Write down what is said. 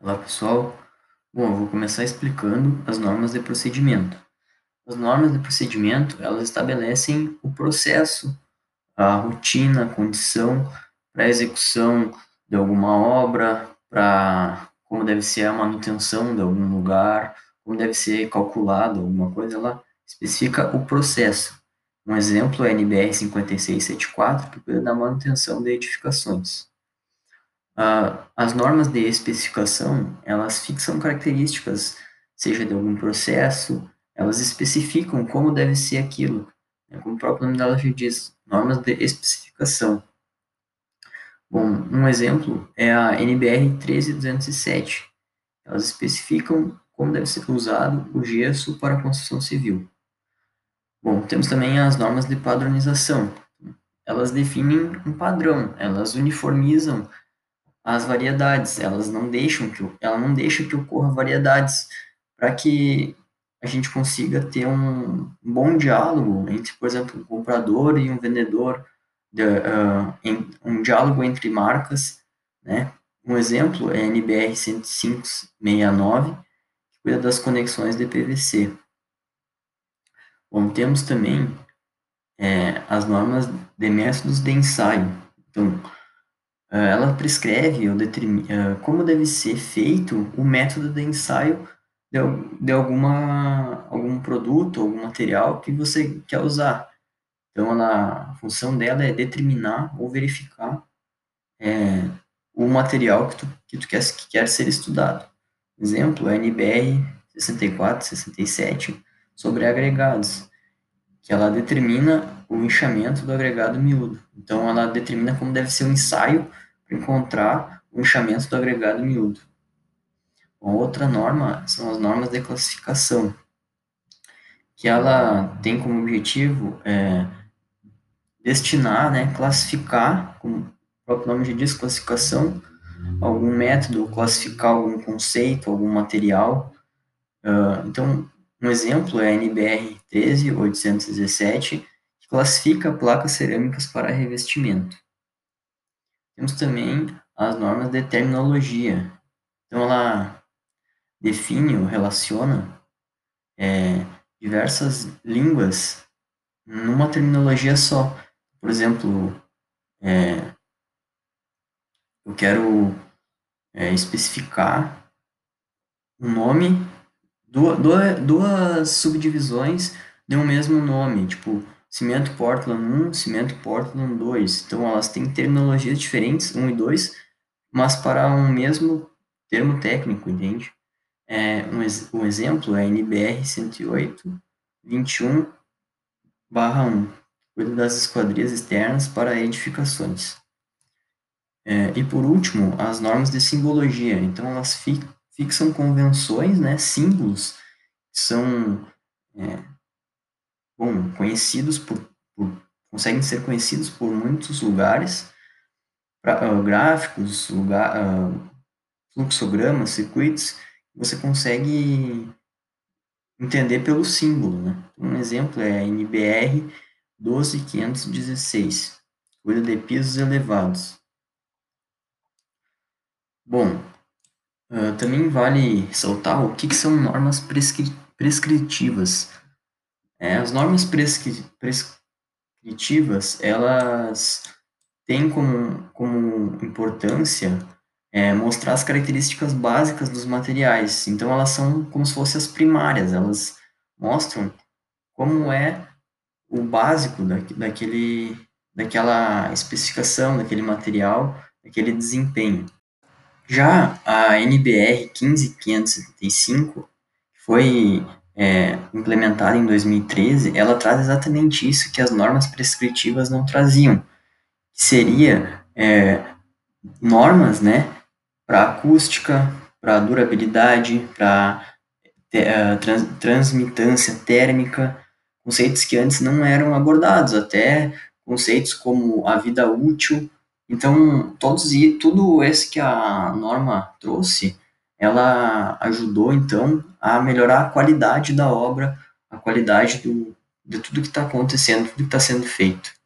Olá pessoal, bom, eu vou começar explicando as normas de procedimento. As normas de procedimento, elas estabelecem o processo, a rotina, a condição para execução de alguma obra, para como deve ser a manutenção de algum lugar, como deve ser calculado alguma coisa, ela especifica o processo. Um exemplo é a NBR 5674, que cuida da manutenção de edificações. Uh, as normas de especificação, elas fixam características, seja de algum processo, elas especificam como deve ser aquilo, né, como o próprio nome dela já diz, normas de especificação. Bom, um exemplo é a NBR 13207. Elas especificam como deve ser usado o gesso para construção civil. Bom, temos também as normas de padronização. Elas definem um padrão, elas uniformizam as variedades, elas não deixam que ela não deixa que ocorra variedades para que a gente consiga ter um bom diálogo entre, por exemplo, um comprador e um vendedor, de, em, um diálogo entre marcas, né? Um exemplo é a NBR 10569, que cuida das conexões de PVC. Bom, temos também é, as normas de métodos de ensaio. Então, ah, ela prescreve ou determina ah, como deve ser feito o método de ensaio de, de alguma, algum produto, algum material que você quer usar. Então, ela, a função dela é determinar ou verificar é, o material que tu, que tu quer, que quer ser estudado. Exemplo, NBR 64, 67, sobre agregados, que ela determina o inchamento do agregado miúdo. Então, ela determina como deve ser o ensaio para encontrar o inchamento do agregado miúdo. Uma outra norma são as normas de classificação, que ela tem como objetivo é, destinar, né, classificar, como o próprio nome já diz, classificação, algum método, classificar algum conceito, algum material. Uh, então, um exemplo é a NBR 13817, que classifica placas cerâmicas para revestimento. Temos também as normas de terminologia. Então, ela define ou relaciona é, diversas línguas numa terminologia só. Por exemplo, é, eu quero é, especificar um nome, duas, duas, subdivisões de um mesmo nome, tipo, Cimento Portland 1, Cimento Portland 2. Então, elas têm terminologias diferentes, 1 e 2, mas para um mesmo termo técnico, entende? É, um, um exemplo é NBR 108, 21, barra 1, cuida das esquadrias externas para edificações. É, e por último, as normas de simbologia. Então, elas fi, fixam convenções, né, símbolos, que são é, bom, conhecidos por, por, conseguem ser conhecidos por muitos lugares, pra, uh, gráficos, lugar, uh, fluxogramas, circuitos, você consegue entender pelo símbolo, né? Um exemplo é NBR 12516, cuida de pisos elevados. Bom, uh, também vale ressaltar o que, que são normas prescri prescritivas. É, as normas prescri prescritivas, elas têm como, como importância é, mostrar as características básicas dos materiais. Então, elas são como se fossem as primárias, elas mostram como é o básico da, daquele, daquela especificação, daquele material, daquele desempenho. Já a NBR 15575 foi é, implementada em 2013, ela traz exatamente isso que as normas prescritivas não traziam, que seria é, normas, né, para acústica, para durabilidade, para é, trans, transmitância térmica, conceitos que antes não eram abordados, até conceitos como a vida útil. Então, todos e tudo esse que a norma trouxe ela ajudou, então, a melhorar a qualidade da obra, a qualidade do, de tudo que está acontecendo, tudo que está sendo feito.